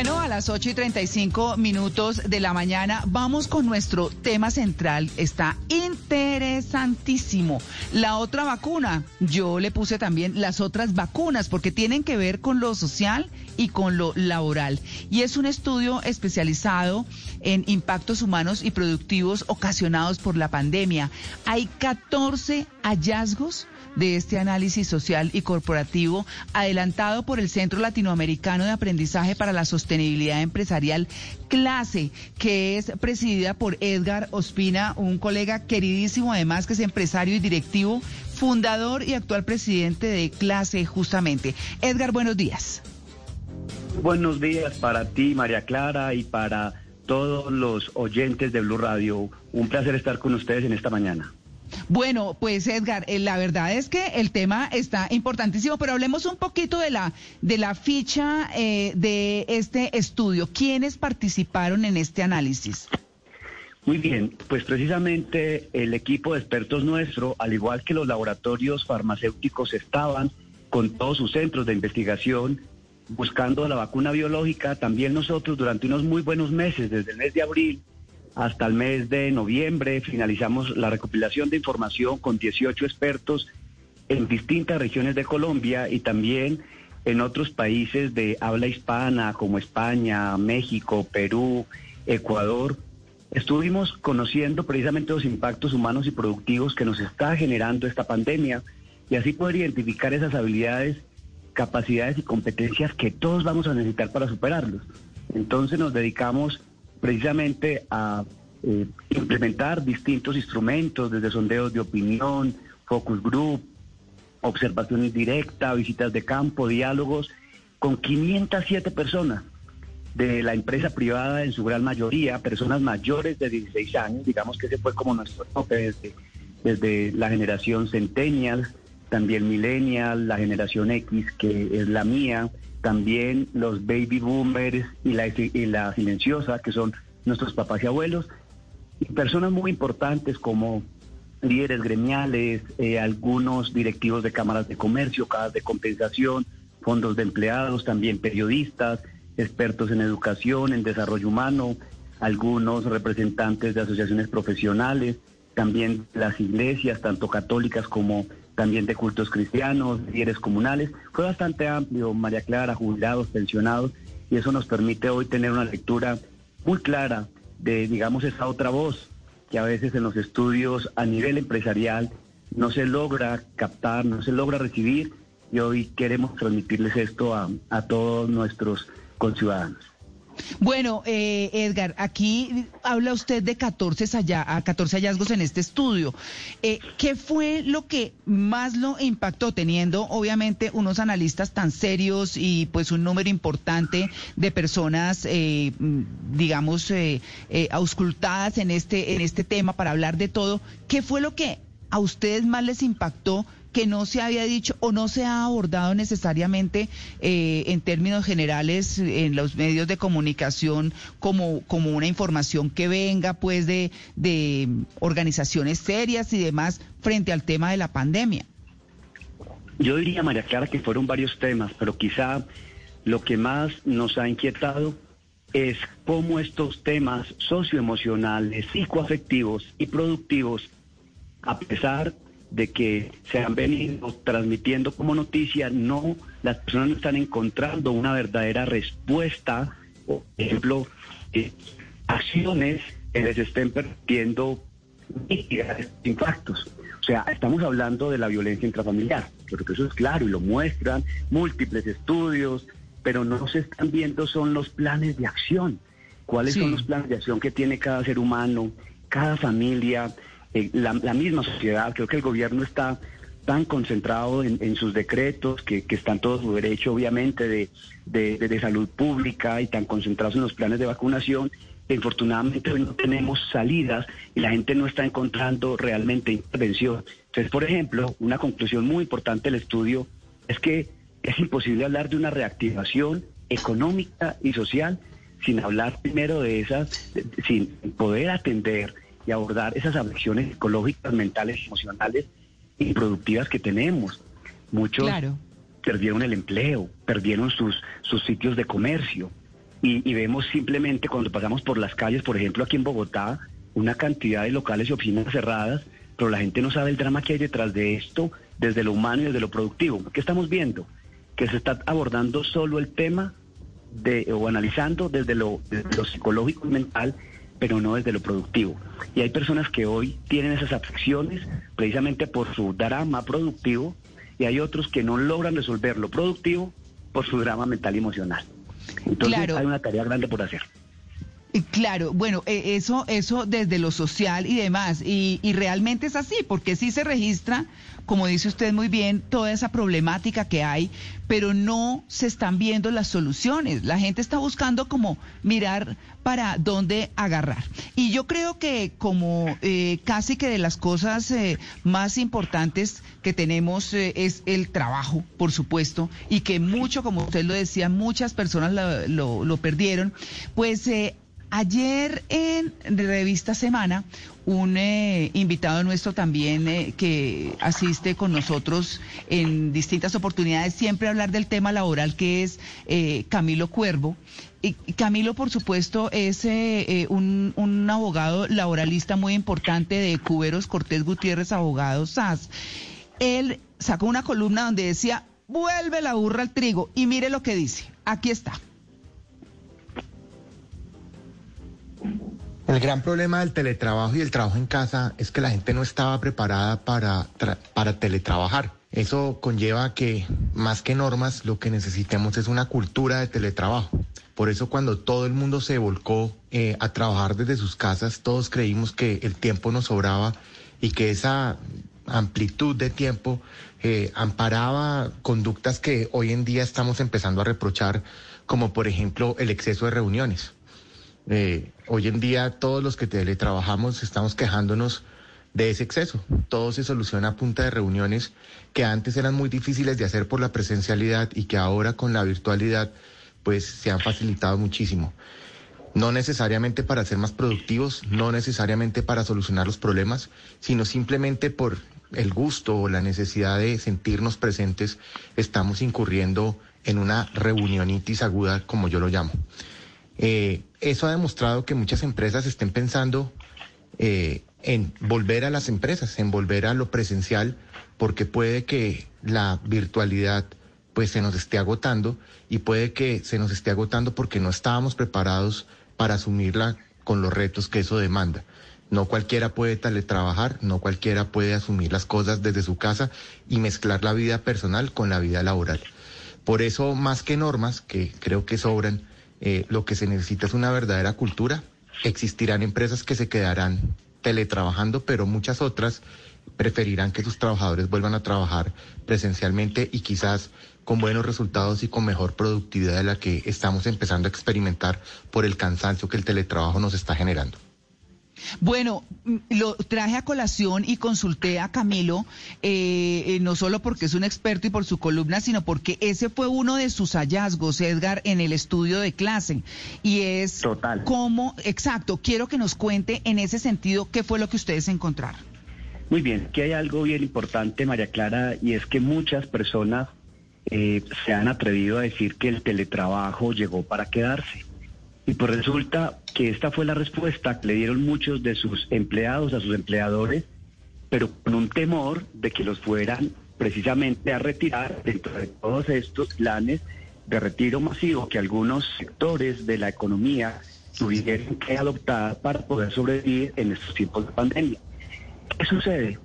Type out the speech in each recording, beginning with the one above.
Bueno, a las 8 y 35 minutos de la mañana vamos con nuestro tema central. Está interesantísimo. La otra vacuna. Yo le puse también las otras vacunas porque tienen que ver con lo social y con lo laboral. Y es un estudio especializado en impactos humanos y productivos ocasionados por la pandemia. Hay 14 hallazgos de este análisis social y corporativo adelantado por el Centro Latinoamericano de Aprendizaje para la Sostenibilidad Empresarial, clase, que es presidida por Edgar Ospina, un colega queridísimo además que es empresario y directivo, fundador y actual presidente de clase justamente. Edgar, buenos días. Buenos días para ti, María Clara, y para todos los oyentes de Blue Radio. Un placer estar con ustedes en esta mañana. Bueno, pues Edgar, eh, la verdad es que el tema está importantísimo, pero hablemos un poquito de la de la ficha eh, de este estudio. ¿Quiénes participaron en este análisis? Muy bien, pues precisamente el equipo de expertos nuestro, al igual que los laboratorios farmacéuticos, estaban con todos sus centros de investigación buscando la vacuna biológica. También nosotros durante unos muy buenos meses, desde el mes de abril, hasta el mes de noviembre finalizamos la recopilación de información con 18 expertos en distintas regiones de Colombia y también en otros países de habla hispana como España, México, Perú, Ecuador. Estuvimos conociendo precisamente los impactos humanos y productivos que nos está generando esta pandemia y así poder identificar esas habilidades, capacidades y competencias que todos vamos a necesitar para superarlos. Entonces nos dedicamos precisamente a eh, implementar distintos instrumentos, desde sondeos de opinión, focus group, observaciones directas, visitas de campo, diálogos, con 507 personas de la empresa privada, en su gran mayoría, personas mayores de 16 años, digamos que ese fue como nuestro tope desde, desde la generación centennial, también millennial, la generación X, que es la mía, también los baby boomers y la, silenciosa, que son nuestros papás y abuelos, y personas muy importantes como líderes gremiales, eh, algunos directivos de cámaras de comercio, casas de compensación, fondos de empleados, también periodistas, expertos en educación, en desarrollo humano, algunos representantes de asociaciones profesionales, también las iglesias, tanto católicas como también de cultos cristianos, líderes comunales. Fue bastante amplio, María Clara, jubilados, pensionados, y eso nos permite hoy tener una lectura muy clara de, digamos, esa otra voz que a veces en los estudios a nivel empresarial no se logra captar, no se logra recibir, y hoy queremos transmitirles esto a, a todos nuestros conciudadanos. Bueno, eh, Edgar, aquí habla usted de 14, a 14 hallazgos en este estudio. Eh, ¿Qué fue lo que más lo impactó, teniendo obviamente unos analistas tan serios y pues un número importante de personas, eh, digamos, eh, eh, auscultadas en este, en este tema para hablar de todo? ¿Qué fue lo que a ustedes más les impactó? Que no se había dicho o no se ha abordado necesariamente eh, en términos generales en los medios de comunicación como, como una información que venga pues de, de organizaciones serias y demás frente al tema de la pandemia? Yo diría, María Clara, que fueron varios temas, pero quizá lo que más nos ha inquietado es cómo estos temas socioemocionales, psicoafectivos y productivos, a pesar de que se han venido transmitiendo como noticia, no, las personas no están encontrando una verdadera respuesta, por ejemplo, eh, acciones que les estén permitiendo impactos. O sea, estamos hablando de la violencia intrafamiliar, creo que eso es claro y lo muestran múltiples estudios, pero no se están viendo son los planes de acción. ¿Cuáles son los planes de acción que tiene cada ser humano, cada familia, eh, la, misma sociedad? Creo que el gobierno está tan concentrado en, sus decretos, que, están todos su derecho, obviamente, de, de, salud pública y tan concentrados en los planes de vacunación, infortunadamente hoy no tenemos salidas y la gente no está encontrando realmente intervención. Entonces, por ejemplo, una conclusión muy importante del estudio es que es imposible hablar de una reactivación económica y social sin hablar primero de esas, sin poder atender y abordar esas afecciones psicológicas, mentales, emocionales y productivas que tenemos. Muchos perdieron el empleo, perdieron sus, sus sitios de comercio. Y, vemos simplemente cuando pasamos por las calles, por ejemplo aquí en Bogotá, una cantidad de locales y oficinas cerradas, pero la gente no sabe el drama que hay detrás de esto, desde lo humano y desde lo productivo. ¿Qué estamos viendo? Que se está abordando solo el tema de, o analizando desde lo, desde lo psicológico y mental pero no desde lo productivo. Y hay personas que hoy tienen esas afecciones precisamente por su drama productivo y hay otros que no logran resolver lo productivo por su drama mental y emocional. Entonces hay una tarea grande por hacer. Claro, bueno, e, eso, eso desde lo social y demás, y, y, realmente es así, porque sí se registra, como dice usted muy bien, toda esa problemática que hay, pero no se están viendo las soluciones. La gente está buscando como mirar para dónde agarrar. Y yo creo que como eh, casi que de las cosas eh, más importantes que tenemos eh, es el trabajo, por supuesto, y que mucho, como usted lo decía, muchas personas lo, lo perdieron, pues Ayer en Revista Semana, un eh, invitado nuestro también eh, que asiste con nosotros en distintas oportunidades, siempre hablar del tema laboral, que es eh, Camilo Cuervo. Y Camilo, por supuesto, es un, un, abogado laboralista muy importante de Cuberos Cortés Gutiérrez, abogado SAS. Él sacó una columna donde decía, vuelve la burra al trigo, y mire lo que dice. Aquí está. El gran problema del teletrabajo y el trabajo en casa es que la gente no estaba preparada para, para teletrabajar. Eso conlleva que más que normas lo que necesitemos es una cultura de teletrabajo. Por eso cuando todo el mundo se volcó eh, a trabajar desde sus casas, todos creímos que el tiempo nos sobraba y que esa amplitud de tiempo eh, amparaba conductas que hoy en día estamos empezando a reprochar, como por ejemplo el exceso de reuniones. Eh, hoy en día todos los que teletrabajamos estamos quejándonos de ese exceso. Todo se soluciona a punta de reuniones que antes eran muy difíciles de hacer por la presencialidad y que ahora con la virtualidad pues se han facilitado muchísimo. No necesariamente para ser más productivos, no necesariamente para solucionar los problemas, sino simplemente por el gusto o la necesidad de sentirnos presentes, estamos incurriendo en una reunionitis aguda, como yo lo llamo. Eh, eso ha demostrado que muchas empresas estén pensando eh, en volver a las empresas, en volver a lo presencial, porque puede que la virtualidad pues se nos esté agotando y puede que se nos esté agotando porque no estábamos preparados para asumirla con los retos que eso demanda. No cualquiera puede teletrabajar, no cualquiera puede asumir las cosas desde su casa y mezclar la vida personal con la vida laboral. Por eso, más que normas, que creo que sobran, eh, lo que se necesita es una verdadera cultura. Existirán empresas que se quedarán teletrabajando, pero muchas otras preferirán que sus trabajadores vuelvan a trabajar presencialmente y quizás con buenos resultados y con mejor productividad de la que estamos empezando a experimentar por el cansancio que el teletrabajo nos está generando. Bueno, mm, lo traje a colación y consulté a Camilo, eh, eh, no solo porque es un experto y por su columna, sino porque ese fue uno de sus hallazgos, Edgar, en el estudio de clase. Y es Total. cómo, exacto, quiero que nos cuente en ese sentido qué fue lo que ustedes encontraron. Muy bien, que hay algo bien importante, María Clara, y es que muchas personas eh, se han atrevido a decir que el teletrabajo llegó para quedarse. Y pues resulta que esta fue la respuesta que le dieron muchos de sus empleados a sus empleadores, pero con un temor de que los fueran precisamente a retirar dentro de todos estos planes de retiro masivo que algunos sectores de la economía tuvieron que adoptar para poder sobrevivir en estos tiempos de pandemia. ¿Qué sucede?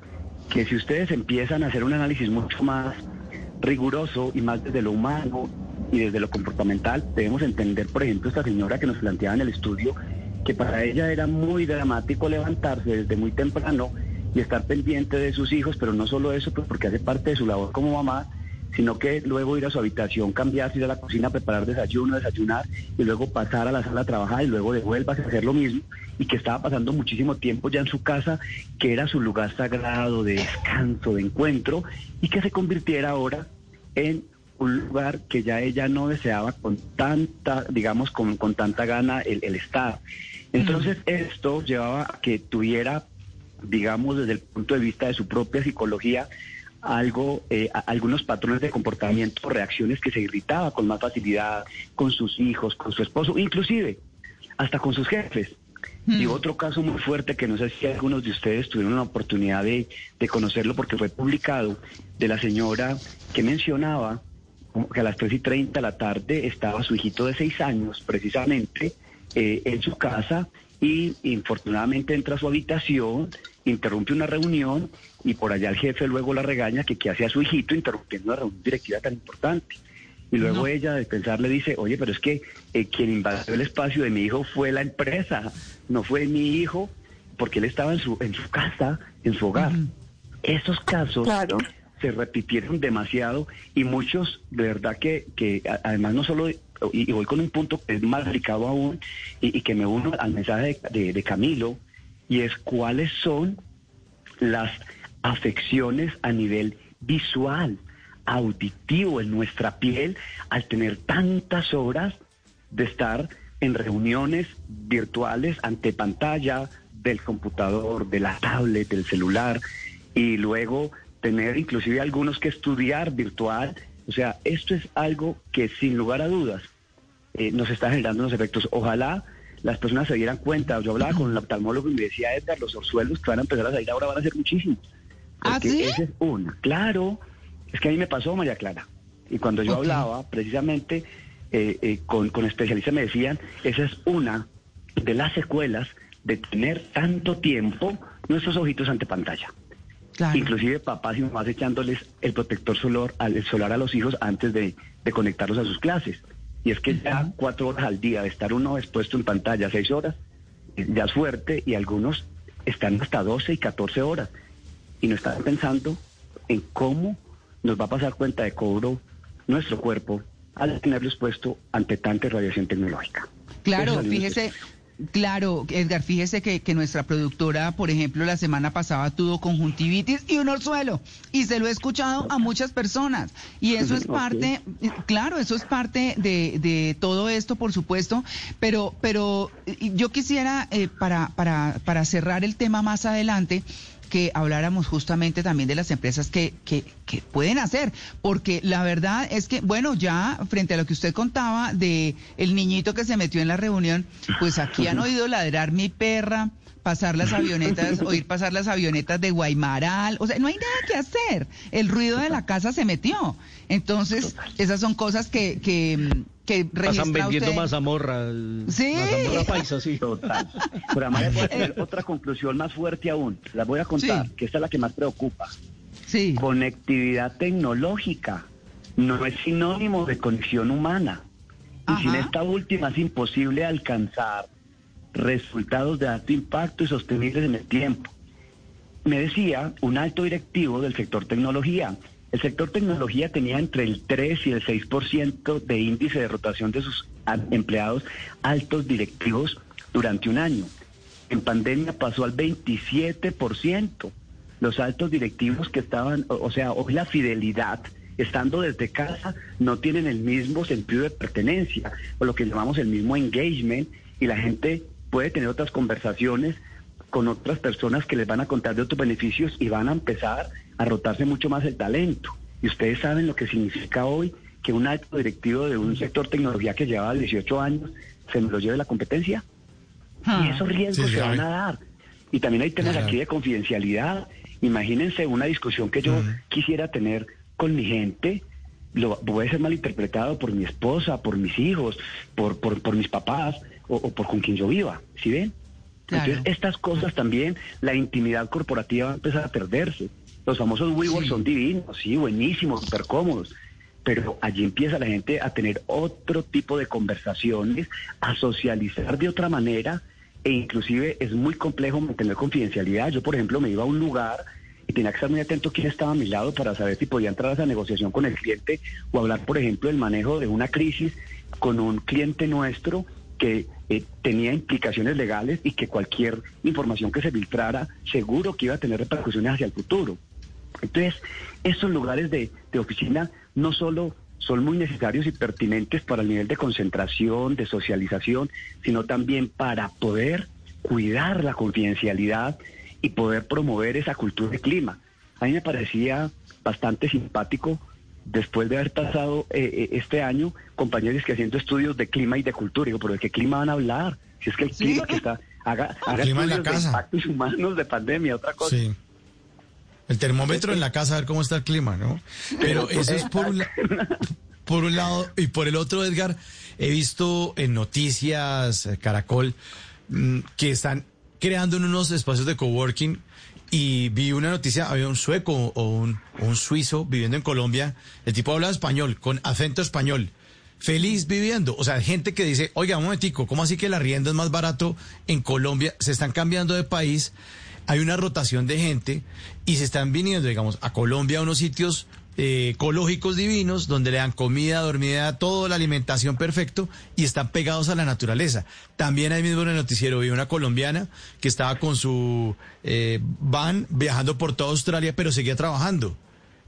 Que si ustedes empiezan a hacer un análisis mucho más riguroso y más desde lo humano y desde lo comportamental debemos entender, por ejemplo, esta señora que nos planteaba en el estudio que para ella era muy dramático levantarse desde muy temprano y estar pendiente de sus hijos, pero no solo eso, pues porque hace parte de su labor como mamá, sino que luego ir a su habitación, cambiarse, ir a la cocina, preparar desayuno, desayunar y luego pasar a la sala a trabajar y luego devuelvas a hacer lo mismo y que estaba pasando muchísimo tiempo ya en su casa, que era su lugar sagrado de descanso, de encuentro y que se convirtiera ahora en un lugar que ya ella no deseaba con tanta, digamos, con, con tanta gana el, el estar. Entonces esto llevaba a que tuviera, digamos, desde el punto de vista de su propia psicología, algo, eh, algunos patrones de comportamiento, reacciones que se irritaba con más facilidad con sus hijos, con su esposo, inclusive hasta con sus jefes. Y otro caso muy fuerte que no sé si algunos de ustedes tuvieron la oportunidad de, de conocerlo porque fue publicado, de la señora que mencionaba que a las 3 y 30 de la tarde estaba su hijito de 6 años precisamente eh, en su casa y infortunadamente entra a su habitación, interrumpe una reunión y por allá el jefe luego la regaña que qué hacía su hijito interrumpiendo una reunión directiva tan importante. Y luego ella de pensar le dice, oye, pero es que eh, quien invadió el espacio de mi hijo fue la empresa, no fue mi hijo, porque él estaba en su, en su casa, en su hogar. Esos casos se repitieron demasiado y muchos, de verdad que, que además no solo, y, voy con un punto que es más delicado aún, y, que me uno al mensaje de, de Camilo, y es cuáles son las afecciones a nivel visual auditivo en nuestra piel al tener tantas horas de estar en reuniones virtuales ante pantalla del computador, de la tablet, del celular y luego tener inclusive algunos que estudiar virtual. O sea, esto es algo que sin lugar a dudas eh, nos está generando unos efectos. Ojalá las personas se dieran cuenta. Yo hablaba con el oftalmólogo y me decía, Edgar, los orzuelos que van a empezar a salir ahora van a ser muchísimos. ¿Ah, sí? Esa es una. Claro, es que a mí me pasó, María Clara. Y cuando yo hablaba, precisamente eh, eh, con, con especialistas me decían, esa es una de las secuelas de tener tanto tiempo nuestros ojitos ante pantalla. Inclusive papás y mamás echándoles el protector solar, al, solar a los hijos antes de, de conectarlos a sus clases. Y es que ya cuatro horas al día de estar uno expuesto en pantalla, seis horas, eh, ya es fuerte y algunos están hasta 12 y 14 horas. Y no están pensando en cómo nos va a pasar cuenta de cobro nuestro cuerpo al tenerlo expuesto ante tanta radiación tecnológica. Claro, fíjese, claro, Edgar, fíjese que, que, nuestra productora, por ejemplo, la semana pasada tuvo conjuntivitis y un orzuelo, y se lo he escuchado a muchas personas. Y eso es parte, claro, eso es parte de, de todo esto, por supuesto, pero, pero yo quisiera, eh, para, para, para cerrar el tema más adelante, que habláramos justamente también de las empresas que, que, que, pueden hacer, porque la verdad es que, bueno, ya frente a lo que usted contaba de el niñito que se metió en la reunión, pues aquí han oído ladrar mi perra, pasar las avionetas, oír pasar las avionetas de Guaymaral, o sea, no hay nada que hacer. El ruido de la casa se metió. Entonces, esas son cosas que, que, que Pasan vendiendo mazamorra. Sí. Mazamorra paisa, sí. Total. Pero además voy a tener otra conclusión más fuerte aún. La voy a contar, que esta es la que más preocupa. Sí. Conectividad tecnológica no es sinónimo de conexión humana. Y sin esta última es imposible alcanzar resultados de alto impacto y sostenibles en el tiempo. Me decía un alto directivo del sector tecnología, el sector tecnología tenía entre el 3 y el 6% de índice de rotación de sus empleados altos directivos durante un año. En pandemia pasó al 27%. Los altos directivos que estaban, o sea, hoy la fidelidad, estando desde casa, no tienen el mismo sentido de pertenencia, o lo que llamamos el mismo engagement, y la gente puede tener otras conversaciones con otras personas que les van a contar de otros beneficios y van a empezar a rotarse mucho más el talento. Y ustedes saben lo que significa hoy que un alto directivo de un sector tecnología que lleva 18 años se me lo lleve la competencia. Y ah. esos riesgos se van a dar. Y también hay temas aquí de confidencialidad. Imagínense una discusión que yo quisiera tener con mi gente. Lo, puede ser malinterpretado por mi esposa, por mis hijos, por, por, por mis papás o, o por con quien yo viva. ¿Sí ven? Entonces, estas cosas también, la intimidad corporativa va a empezar a perderse. Los famosos WeWork son divinos, sí, buenísimos, súper cómodos. Pero allí empieza la gente a tener otro tipo de conversaciones, a socializar de otra manera e inclusive es muy complejo mantener confidencialidad. Yo, por ejemplo, me iba a un lugar y tenía que estar muy atento quién estaba a mi lado para saber si podía entrar a esa negociación con el cliente o hablar, por ejemplo, del manejo de una crisis con un cliente nuestro que eh, tenía implicaciones legales y que cualquier información que se filtrara seguro que iba a tener repercusiones hacia el futuro. Entonces, esos lugares de, de oficina no solo son muy necesarios y pertinentes para el nivel de concentración, de socialización, sino también para poder cuidar la confidencialidad y poder promover esa cultura de clima. A mí me parecía bastante simpático después de haber pasado eh, eh, este año compañeros que haciendo estudios de clima y de cultura. Digo, pero ¿de qué clima van a hablar? Si es que el clima que está, haga, haga clima estudios de impactos humanos de pandemia, otra cosa. Sí. El termómetro en la casa, a ver cómo está el clima, ¿no? Pero eso es por un, la- por un lado. Y por el otro, Edgar, he visto en noticias, eh, Caracol, mm, que están creando en unos espacios de coworking y vi una noticia, había un sueco o un, un suizo viviendo en Colombia. El tipo hablaba español, con acento español. Feliz viviendo. O sea, gente que dice, oiga, un momentico, ¿cómo así que la rienda es más barato en Colombia? Se están cambiando de país, hay una rotación de gente y se están viniendo, digamos, a Colombia a unos sitios eh, ecológicos divinos donde le dan comida, dormida, todo, la alimentación perfecto y están pegados a la naturaleza. También ahí mismo en el noticiero vi una colombiana que estaba con su eh, van viajando por toda Australia, pero seguía trabajando.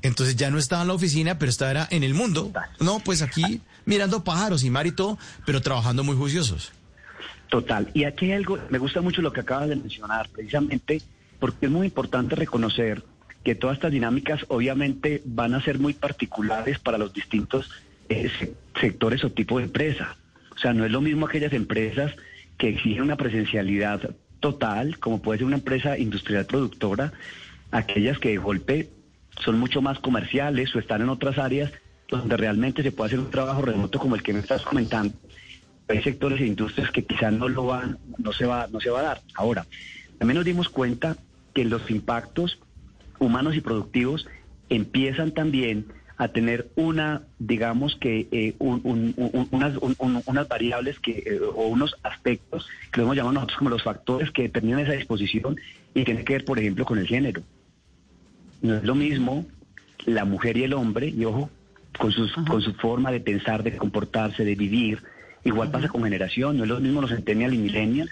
Entonces ya no estaba en la oficina, pero estaba en el mundo. No, pues aquí mirando pájaros y mar y todo, pero trabajando muy juiciosos. Total. Y aquí hay algo, me gusta mucho lo que acabas de mencionar, precisamente porque es muy importante reconocer que todas estas dinámicas obviamente van a ser muy particulares para los distintos eh, se- sectores o tipos de empresa. O sea, no es lo mismo aquellas empresas que exigen una presencialidad total, como puede ser una empresa industrial productora, aquellas que de golpe son mucho más comerciales o están en otras áreas donde realmente se puede hacer un trabajo remoto como el que me estás comentando hay sectores e industrias que quizás no lo van, no se va, no se va a dar. Ahora, también nos dimos cuenta que los impactos humanos y productivos empiezan también a tener una, digamos que eh, un- un- un- unas, un- un- unas variables que eh, o unos aspectos que lo hemos llamado nosotros como los factores que determinan esa disposición y tiene que ver, por ejemplo, con el género. No es lo mismo la mujer y el hombre, y ojo, con, sus, con su forma de pensar, de comportarse, de vivir. Igual pasa con generación, no es lo mismo los centennials y millennials,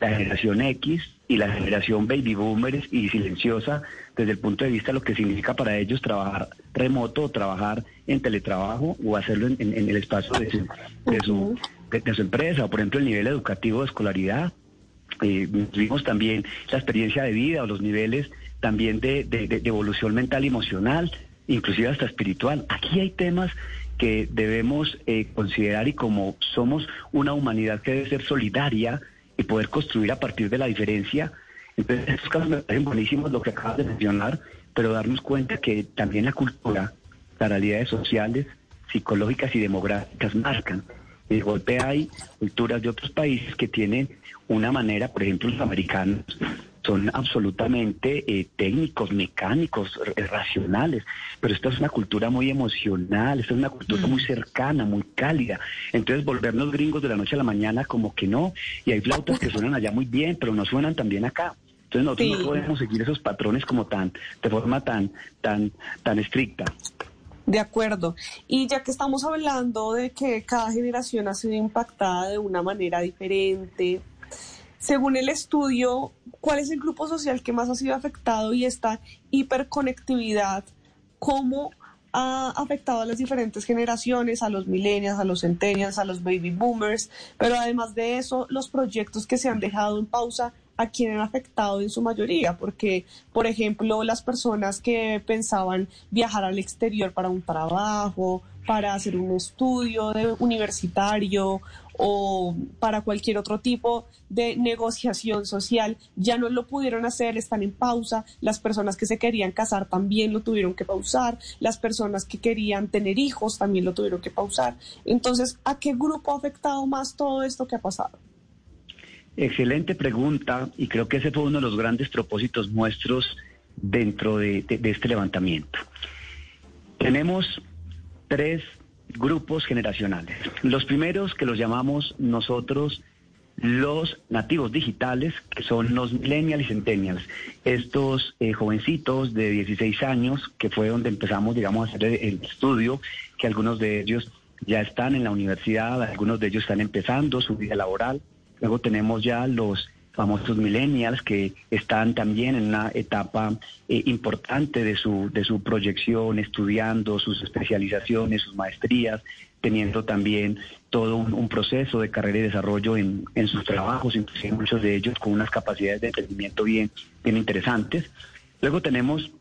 la generación X y la generación baby boomers y silenciosa desde el punto de vista de lo que significa para ellos trabajar remoto o trabajar en teletrabajo o hacerlo en, en- en el espacio de su, de, su, de- de su empresa, o por ejemplo el nivel educativo de escolaridad. Eh, vimos también la experiencia de vida o los niveles también de- de- de evolución mental y emocional, inclusive hasta espiritual. Aquí hay temas que debemos eh, considerar y como somos una humanidad que debe ser solidaria y poder construir a partir de la diferencia, entonces estos casos me parecen buenísimos lo que acabas de mencionar, pero darnos cuenta que también la cultura, las realidades sociales, psicológicas y demográficas marcan. De golpe hay culturas de otros países que tienen una manera, por ejemplo, los americanos son absolutamente eh, técnicos, mecánicos, r- racionales, pero esta es una cultura muy emocional, esta es una cultura muy cercana, muy cálida. Entonces volvernos gringos de la noche a la mañana como que no, y hay flautas que suenan allá muy bien, pero no suenan tan bien acá. Entonces nosotros Sí. no podemos seguir esos patrones como tan, de forma tan, tan, tan estricta. De acuerdo. Y ya que estamos hablando de que cada generación ha sido impactada de una manera diferente, según el estudio, ¿cuál es el grupo social que más ha sido afectado y esta hiperconectividad? ¿Cómo ha afectado a las diferentes generaciones, a los millennials, a los centennials, a los baby boomers? Pero además de eso, los proyectos que se han dejado en pausa, ¿a quién han afectado en su mayoría? Porque, por ejemplo, las personas que pensaban viajar al exterior para un trabajo, para hacer un estudio universitario o para cualquier otro tipo de negociación social, ya no lo pudieron hacer, están en pausa. Las personas que se querían casar también lo tuvieron que pausar. Las personas que querían tener hijos también lo tuvieron que pausar. Entonces, ¿a qué grupo ha afectado más todo esto que ha pasado? Excelente pregunta y creo que ese fue uno de los grandes propósitos nuestros dentro de, de- de este levantamiento. Tenemos tres grupos generacionales. Los primeros que los llamamos nosotros los nativos digitales, que son los millennials y centennials, estos eh, jovencitos de 16 años, que fue donde empezamos, digamos, a hacer el estudio, que algunos de ellos ya están en la universidad, algunos de ellos están empezando su vida laboral. Luego tenemos ya los famosos millennials que están también en una etapa eh, importante de su, de su proyección, estudiando sus especializaciones, sus maestrías, teniendo también todo un, proceso de carrera y desarrollo en, en sus trabajos, inclusive muchos de ellos con unas capacidades de emprendimiento bien, bien interesantes. Luego tenemos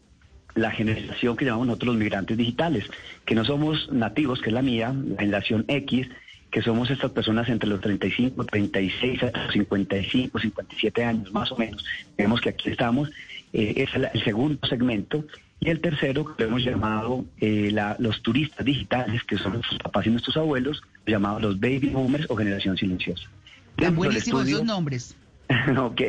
la generación que llamamos nosotros los migrantes digitales, que no somos nativos, que es la mía, la generación X, que somos estas personas entre los 35, 36 hasta los 55, 57 años más o menos. Vemos que aquí estamos, eh, es el, segundo segmento. Y el tercero, que hemos llamado eh, los turistas digitales, que son nuestros papás y nuestros abuelos, llamados los baby boomers o generación silenciosa. Tan buenísimos esos nombres. ok,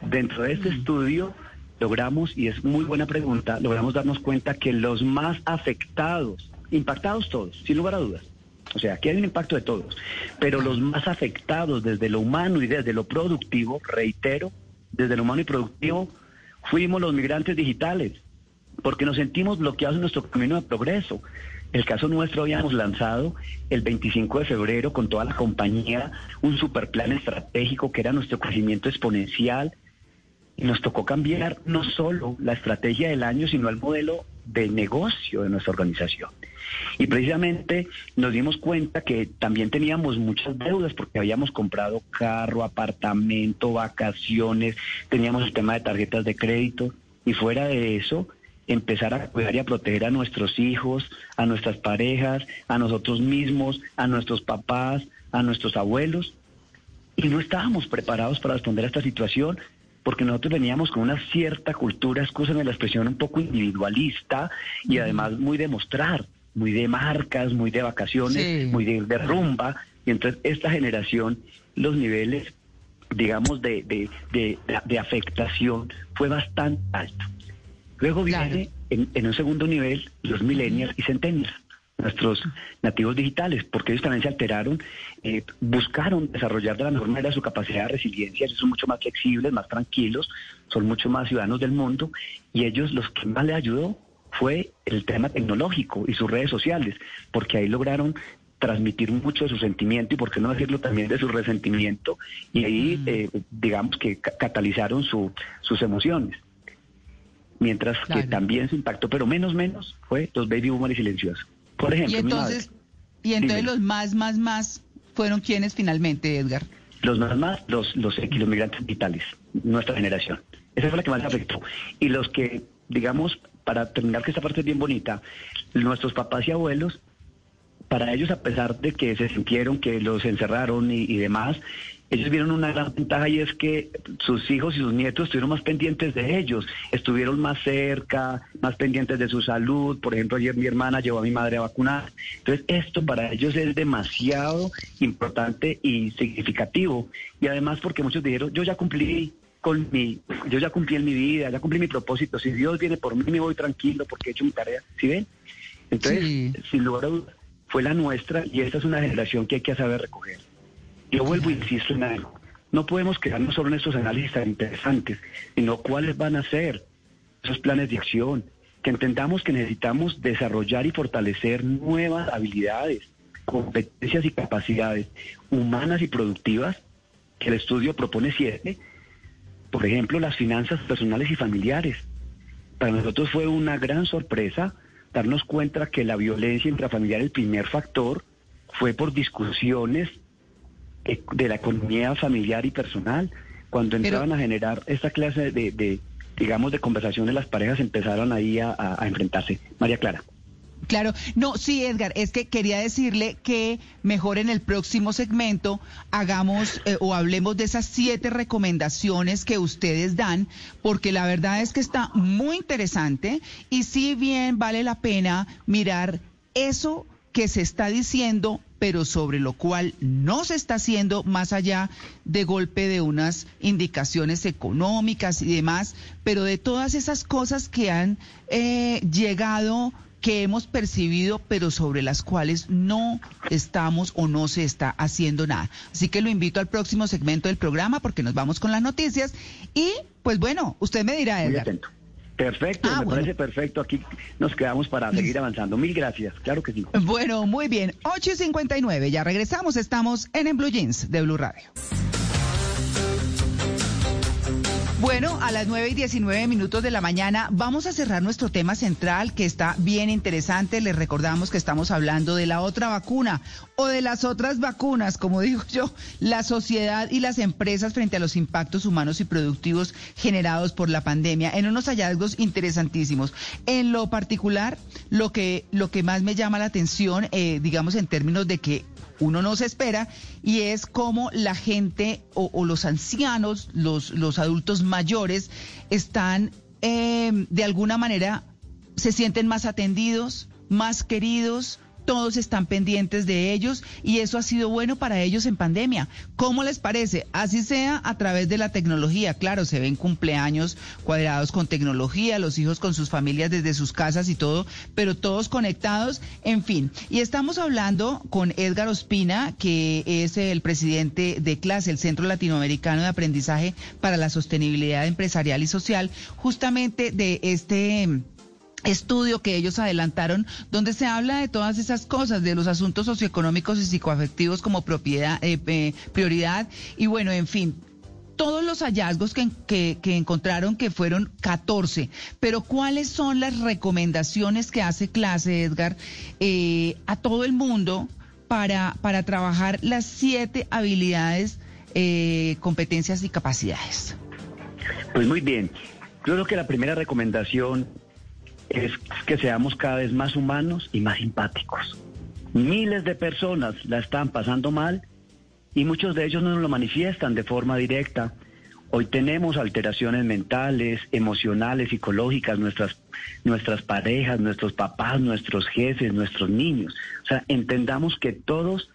dentro de este estudio logramos, y es muy buena pregunta, logramos darnos cuenta que los más afectados, impactados todos, sin lugar a dudas, o sea, aquí hay un impacto de todos, pero los más afectados desde lo humano y desde lo productivo, reitero, desde lo humano y productivo, fuimos los migrantes digitales, porque nos sentimos bloqueados en nuestro camino de progreso. El caso nuestro habíamos lanzado el 25 de febrero con toda la compañía un superplan estratégico que era nuestro crecimiento exponencial y nos tocó cambiar no solo la estrategia del año, sino el modelo de negocio de nuestra organización. Y precisamente nos dimos cuenta que también teníamos muchas deudas porque habíamos comprado carro, apartamento, vacaciones, teníamos el tema de tarjetas de crédito y fuera de eso empezar a cuidar y a proteger a nuestros hijos, a nuestras parejas, a nosotros mismos, a nuestros papás, a nuestros abuelos. Y no estábamos preparados para responder a esta situación porque nosotros veníamos con una cierta cultura, escúchame la expresión, un poco individualista y además muy de mostrar, muy de marcas, muy de vacaciones, muy de, rumba. Y entonces esta generación, los niveles, digamos, de, de, de, afectación fue bastante alto. Luego viene en, en, un segundo nivel los millennials y centennials nuestros nativos digitales, porque ellos también se alteraron, eh, buscaron desarrollar de la mejor manera su capacidad de resiliencia, ellos son mucho más flexibles, más tranquilos, son mucho más ciudadanos del mundo, y ellos los que más les ayudó fue el tema tecnológico y sus redes sociales, porque ahí lograron transmitir mucho de su sentimiento y por qué no decirlo también de su resentimiento, y ahí mm. eh, digamos que catalizaron su, sus emociones. Mientras que también se impactó, pero menos menos, fue los baby boomers silenciosos. Por ejemplo, y entonces, y entonces los más, más, más fueron quienes finalmente, Edgar. Los más, más, los, los, los migrantes vitales, nuestra generación. Esa fue la que más afectó. Y los que, digamos, para terminar que esta parte es bien bonita, nuestros papás y abuelos, para ellos, a pesar de que se sintieron que los encerraron y, y demás, ellos vieron una gran ventaja y es que sus hijos y sus nietos estuvieron más pendientes de ellos, estuvieron más cerca, más pendientes de su salud. Por ejemplo, ayer mi hermana llevó a mi madre a vacunar. Entonces, esto para ellos es demasiado importante y significativo. Y además porque muchos dijeron, yo ya cumplí con mi, yo ya cumplí en mi vida, ya cumplí mi propósito. Si Dios viene por mí, me voy tranquilo porque he hecho mi tarea. ¿Sí ven? Entonces, sin lugar a dudas, fue la nuestra y esta es una generación que hay que saber recoger. Yo vuelvo e insisto en algo. No podemos quedarnos solo en estos análisis tan interesantes, sino cuáles van a ser esos planes de acción, que entendamos que necesitamos desarrollar y fortalecer nuevas habilidades, competencias y capacidades humanas y productivas, que el estudio propone siete, por ejemplo, las finanzas personales y familiares. Para nosotros fue una gran sorpresa darnos cuenta que la violencia intrafamiliar, el primer factor, fue por discusiones de la economía familiar y personal. Cuando entraban a generar esta clase de, digamos, de conversaciones, las parejas empezaron ahí a, enfrentarse. María Clara. Claro, no, sí, Edgar, es que quería decirle que mejor en el próximo segmento hagamos eh, o hablemos de esas siete recomendaciones que ustedes dan, porque la verdad es que está muy interesante y si bien vale la pena mirar eso que se está diciendo pero sobre lo cual no se está haciendo más allá de golpe de unas indicaciones económicas y demás, pero de todas esas cosas que han eh, llegado que hemos percibido, pero sobre las cuales no estamos o no se está haciendo nada. Así que lo invito al próximo segmento del programa porque nos vamos con las noticias y pues bueno, usted me dirá, Muy Edgar. atento. Perfecto, Ah, me bueno. parece perfecto. Aquí nos quedamos para seguir avanzando. Mil gracias, claro que sí. Bueno, muy bien. 8 y 59, ya regresamos. Estamos en En Blue Jeans de Blue Radio. Bueno, a las 9 y 19 minutos de la mañana vamos a cerrar nuestro tema central que está bien interesante. Les recordamos que estamos hablando de la otra vacuna o de las otras vacunas, como digo yo, la sociedad y las empresas frente a los impactos humanos y productivos generados por la pandemia en unos hallazgos interesantísimos. En lo particular, lo que, lo que más me llama la atención, eh, digamos en términos de que uno no se espera y es cómo la gente o, o los ancianos, los, los adultos mayores están eh, de alguna manera, se sienten más atendidos, más queridos. Todos están pendientes de ellos y eso ha sido bueno para ellos en pandemia. ¿Cómo les parece? Así sea a través de la tecnología. Claro, se ven cumpleaños cuadrados con tecnología, los hijos con sus familias desde sus casas y todo, pero todos conectados, en fin. Y estamos hablando con Edgar Ospina, que es el presidente de CLASE, el Centro Latinoamericano de Aprendizaje para la Sostenibilidad Empresarial y Social, justamente de este estudio que ellos adelantaron, donde se habla de todas esas cosas, de los asuntos socioeconómicos y psicoafectivos como propiedad, eh, eh, prioridad, y bueno, en fin, todos los hallazgos que, que, que encontraron, que fueron 14, pero ¿cuáles son las recomendaciones que hace clase, Edgar, eh, a todo el mundo para, para trabajar las siete habilidades, eh, competencias y capacidades? Pues muy bien. Yo creo que la primera recomendación es que seamos cada vez más humanos y más simpáticos. Miles de personas la están pasando mal y muchos de ellos no nos lo manifiestan de forma directa. Hoy tenemos alteraciones mentales, emocionales, psicológicas, nuestras, nuestras parejas, nuestros papás, nuestros jefes, nuestros niños. O sea, entendamos que todos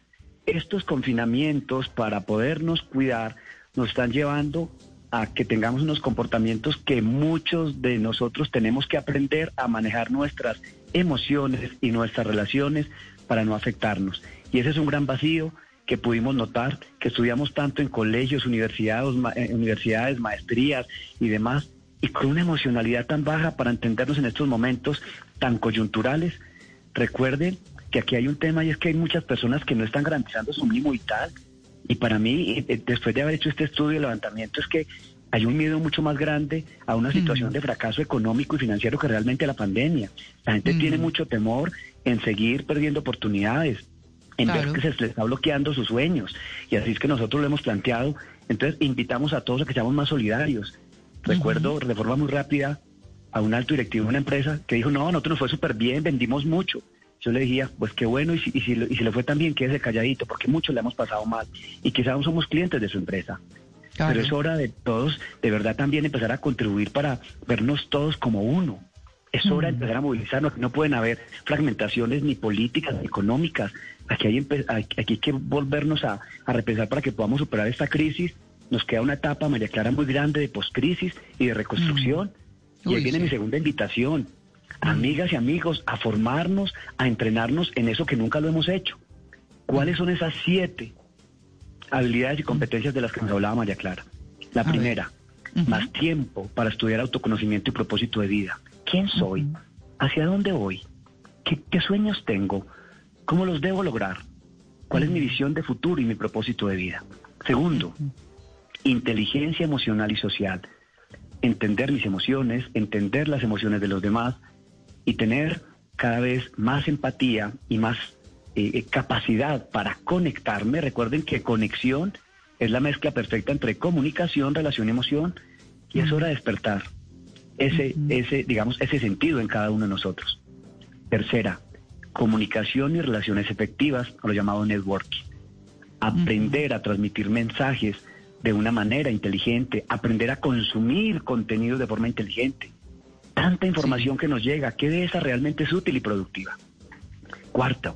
estos confinamientos para podernos cuidar nos están llevando a que tengamos unos comportamientos que muchos de nosotros tenemos que aprender a manejar nuestras emociones y nuestras relaciones para no afectarnos. Y ese es un gran vacío que pudimos notar, que estudiamos tanto en colegios, universidades, eh, universidades, maestrías y demás, y con una emocionalidad tan baja para entendernos en estos momentos tan coyunturales. Recuerden que aquí hay un tema y es que hay muchas personas que no están garantizando su mínimo vital. Y para mí, eh, después de haber hecho este estudio de levantamiento, es que hay un miedo mucho más grande a una situación de fracaso económico y financiero que realmente a la pandemia. La gente tiene mucho temor en seguir perdiendo oportunidades, en Claro. ver que se les está bloqueando sus sueños. Y así es que nosotros lo hemos planteado. Entonces, invitamos a todos a que seamos más solidarios. Recuerdo de forma muy rápida a un alto directivo de una empresa que dijo, no, nosotros nos fue súper bien, vendimos mucho. Yo le decía, pues qué bueno, y si, y si, lo- y si le fue tan bien, quédese calladito, porque muchos le hemos pasado mal. Y quizás aún somos clientes de su empresa. Claro. Pero es hora de todos, de verdad, también empezar a contribuir para vernos todos como uno. Es hora de empezar a movilizarnos. No pueden haber fragmentaciones ni políticas ni económicas. Aquí hay, aquí hay que volvernos a, a repensar para que podamos superar esta crisis. Nos queda una etapa, María Clara, muy grande de poscrisis y de reconstrucción. Y ahí viene sí. mi segunda invitación. Amigas y amigos, a formarnos, a entrenarnos en eso que nunca lo hemos hecho. ¿Cuáles son esas siete habilidades y competencias de las que nos hablaba María Clara? La primera, más tiempo para estudiar autoconocimiento y propósito de vida. ¿Quién soy? ¿Hacia dónde voy? ¿Qué, qué sueños tengo? ¿Cómo los debo lograr? ¿Cuál es mi visión de futuro y mi propósito de vida? Segundo, inteligencia emocional y social. Entender mis emociones, entender las emociones de los demás y tener cada vez más empatía y más eh, eh, capacidad para conectarme. Recuerden que conexión es la mezcla perfecta entre comunicación, relación y emoción y es hora de despertar ese, ese, digamos, ese sentido en cada uno de nosotros. Tercera, comunicación y relaciones efectivas, a lo llamado networking. Aprender a transmitir mensajes de una manera inteligente, aprender a consumir contenido de forma inteligente. Tanta información que nos llega, ¿qué de esa realmente es útil y productiva? Cuarto,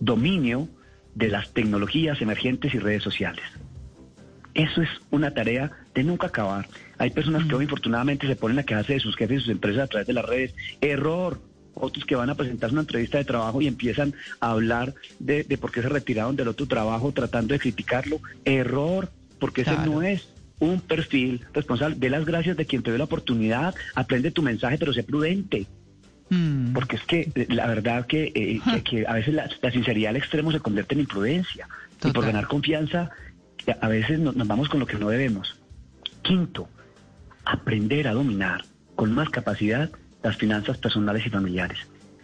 dominio de las tecnologías emergentes y redes sociales. Eso es una tarea de nunca acabar. Hay personas que hoy infortunadamente se ponen a quejarse de sus jefes y sus empresas a través de las redes. Error. otros que van a presentarse una entrevista de trabajo y empiezan a hablar de, de por qué se retiraron del otro trabajo tratando de criticarlo. Error, porque ese Claro. no es un perfil responsable. De las gracias de quien te dio la oportunidad, aprende tu mensaje, pero sé prudente. Mm. Porque es que eh, la verdad que, eh, que, que a veces la, la sinceridad al extremo se convierte en imprudencia. Y por ganar confianza, a veces nos, nos vamos con lo que no debemos. Quinto, aprender a dominar con más capacidad las finanzas personales y familiares.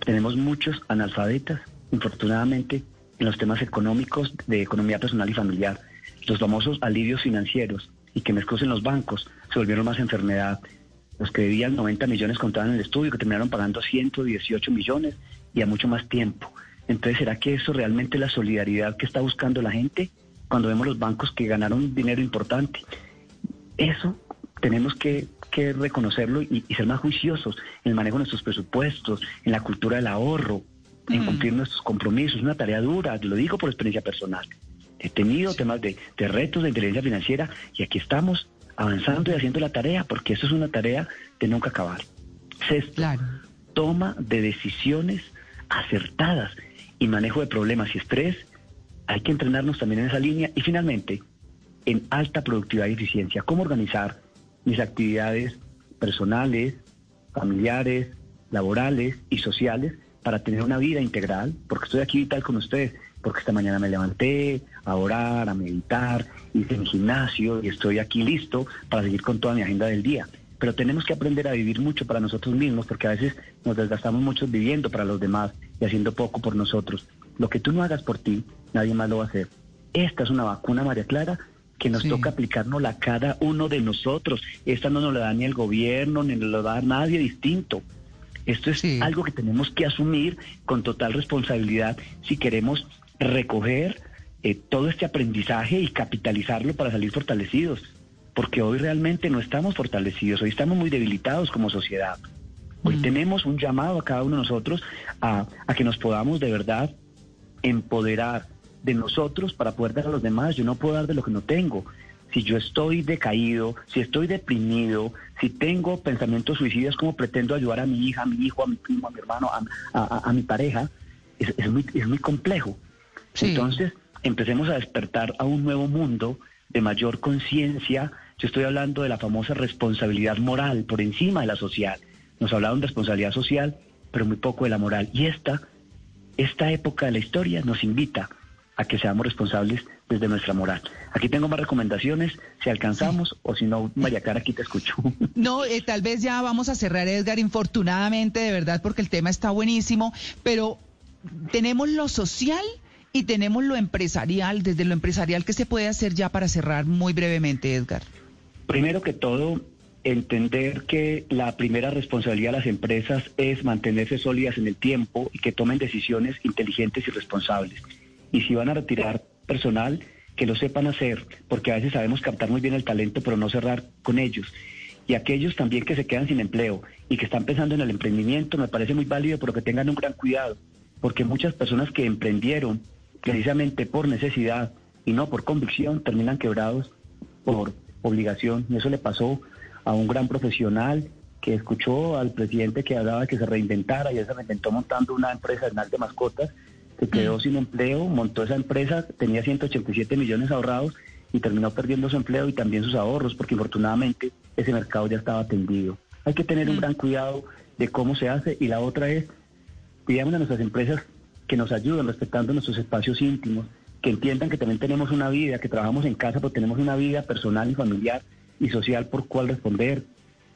Tenemos muchos analfabetas, infortunadamente, en los temas económicos de economía personal y familiar. Los famosos alivios financieros y que me excusen los bancos se volvieron más enfermedad. Los que debían 90 millones contaban en el estudio, que terminaron pagando 118 millones y a mucho más tiempo. Entonces, ¿será que eso realmente es la solidaridad que está buscando la gente cuando vemos los bancos que ganaron dinero importante? Eso tenemos que, que reconocerlo y, y ser más juiciosos en el manejo de nuestros presupuestos, en la cultura del ahorro, en Mm. cumplir nuestros compromisos. Es una tarea dura, lo digo por experiencia personal. He tenido temas de, de retos de inteligencia financiera y aquí estamos avanzando y haciendo la tarea, porque eso es una tarea de nunca acabar. Sexto, Claro. toma de decisiones acertadas y manejo de problemas y estrés. Hay que entrenarnos también en esa línea. Y finalmente, en alta productividad y eficiencia. ¿Cómo organizar mis actividades personales, familiares, laborales y sociales para tener una vida integral? Porque estoy aquí vital con ustedes, porque esta mañana me levanté a orar, a meditar, hice mi gimnasio y estoy aquí listo para seguir con toda mi agenda del día. Pero tenemos que aprender a vivir mucho para nosotros mismos, porque a veces nos desgastamos mucho viviendo para los demás y haciendo poco por nosotros. Lo que tú no hagas por ti, nadie más lo va a hacer. Esta es una vacuna, María Clara, que nos Sí. toca aplicárnosla a cada uno de nosotros. Esta no nos la da ni el gobierno, ni nos la da nadie distinto. Esto es Sí. algo que tenemos que asumir con total responsabilidad si queremos recoger eh, todo este aprendizaje y capitalizarlo para salir fortalecidos. Porque hoy realmente no estamos fortalecidos, hoy estamos muy debilitados como sociedad. Hoy Mm. tenemos un llamado a cada uno de nosotros a, a que nos podamos de verdad empoderar de nosotros para poder dar a los demás. Yo no puedo dar de lo que no tengo. Si yo estoy decaído, si estoy deprimido, si tengo pensamientos suicidas, ¿cómo pretendo ayudar a mi hija, a mi hijo, a mi primo, a mi hermano, a, a- a- a mi pareja? Es, es muy, es muy complejo. Sí. Entonces, empecemos a despertar a un nuevo mundo de mayor conciencia. Yo estoy hablando de la famosa responsabilidad moral por encima de la social. Nos hablaron de responsabilidad social, pero muy poco de la moral. Y esta, esta época de la historia nos invita a que seamos responsables desde nuestra moral. Aquí tengo más recomendaciones, si alcanzamos, o si no, María Clara, aquí te escucho. No, eh, tal vez ya vamos a cerrar, Edgar, infortunadamente, de verdad, porque el tema está buenísimo, pero tenemos lo social y tenemos lo empresarial. Desde lo empresarial, ¿qué se puede hacer ya para cerrar muy brevemente, Edgar? Primero que todo, entender que la primera responsabilidad de las empresas es mantenerse sólidas en el tiempo y que tomen decisiones inteligentes y responsables. Y si van a retirar personal, que lo sepan hacer, porque a veces sabemos captar muy bien el talento, pero no cerrar con ellos. Y aquellos también que se quedan sin empleo y que están pensando en el emprendimiento, me parece muy válido, pero que tengan un gran cuidado, porque muchas personas que emprendieron precisamente por necesidad y no por convicción terminan quebrados por obligación. Y eso le pasó a un gran profesional que escuchó al presidente que hablaba de que se reinventara y él se reinventó montando una empresa de mascotas, se quedó sin empleo, montó esa empresa, tenía 187 millones ahorrados y terminó perdiendo su empleo y también sus ahorros porque infortunadamente ese mercado ya estaba atendido. Hay que tener un gran cuidado de cómo se hace y la otra es, pidamos a nuestras empresas que nos ayuden respetando nuestros espacios íntimos, que entiendan que también tenemos una vida, que trabajamos en casa, pero tenemos una vida personal y familiar y social por cual responder.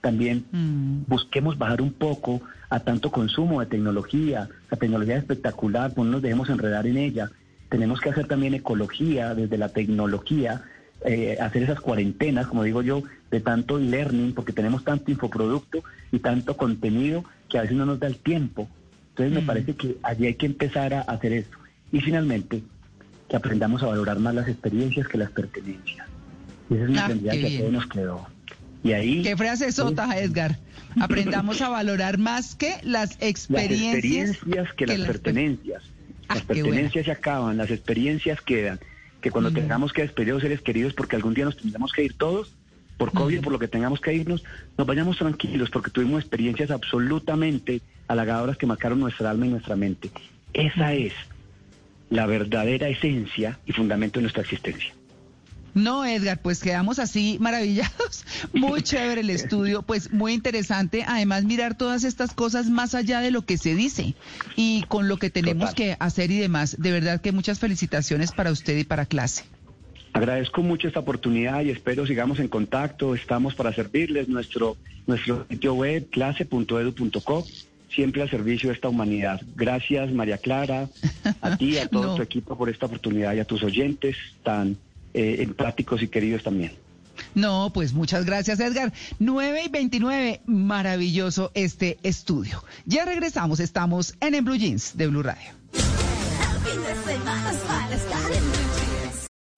También Mm. busquemos bajar un poco a tanto consumo de tecnología. La tecnología es espectacular, pues no nos dejemos enredar en ella. Tenemos que hacer también ecología desde la tecnología, eh, hacer esas cuarentenas, como digo yo, de tanto e-learning, porque tenemos tanto infoproducto y tanto contenido que a veces no nos da el tiempo. Entonces me Mm. parece que allí hay que empezar a hacer eso. Y finalmente, que aprendamos a valorar más las experiencias que las pertenencias. Y esa es una Ah, que a todos nos quedó. Y ahí... Qué frase sota, Edgar. Aprendamos a valorar más que las Las experiencias, experiencias que, las las per- pertenencias. Ah, las pertenencias se acaban, las experiencias quedan. Que cuando Mm. tengamos que despedir a los seres queridos, porque algún día nos tendremos que ir todos, por COVID, por lo que tengamos que irnos, nos vayamos tranquilos porque tuvimos experiencias absolutamente halagadoras que marcaron nuestra alma y nuestra mente. Esa es la verdadera esencia y fundamento de nuestra existencia. No, Edgar, pues quedamos así maravillados. Muy chévere el estudio, pues muy interesante. Además, mirar todas estas cosas más allá de lo que se dice y con lo que tenemos que hacer y demás. De verdad que muchas felicitaciones para usted y para clase. Agradezco mucho esta oportunidad y espero sigamos en contacto. Estamos para servirles. Nuestro, nuestro sitio web, clase.edu.co, siempre al servicio de esta humanidad. Gracias, María Clara, a ti, a todo tu equipo por esta oportunidad y a tus oyentes tan eh, empáticos y queridos también. No, pues muchas gracias, Edgar. 9 y 29, maravilloso este estudio. Ya regresamos, estamos en En Blue Jeans de Blue Radio.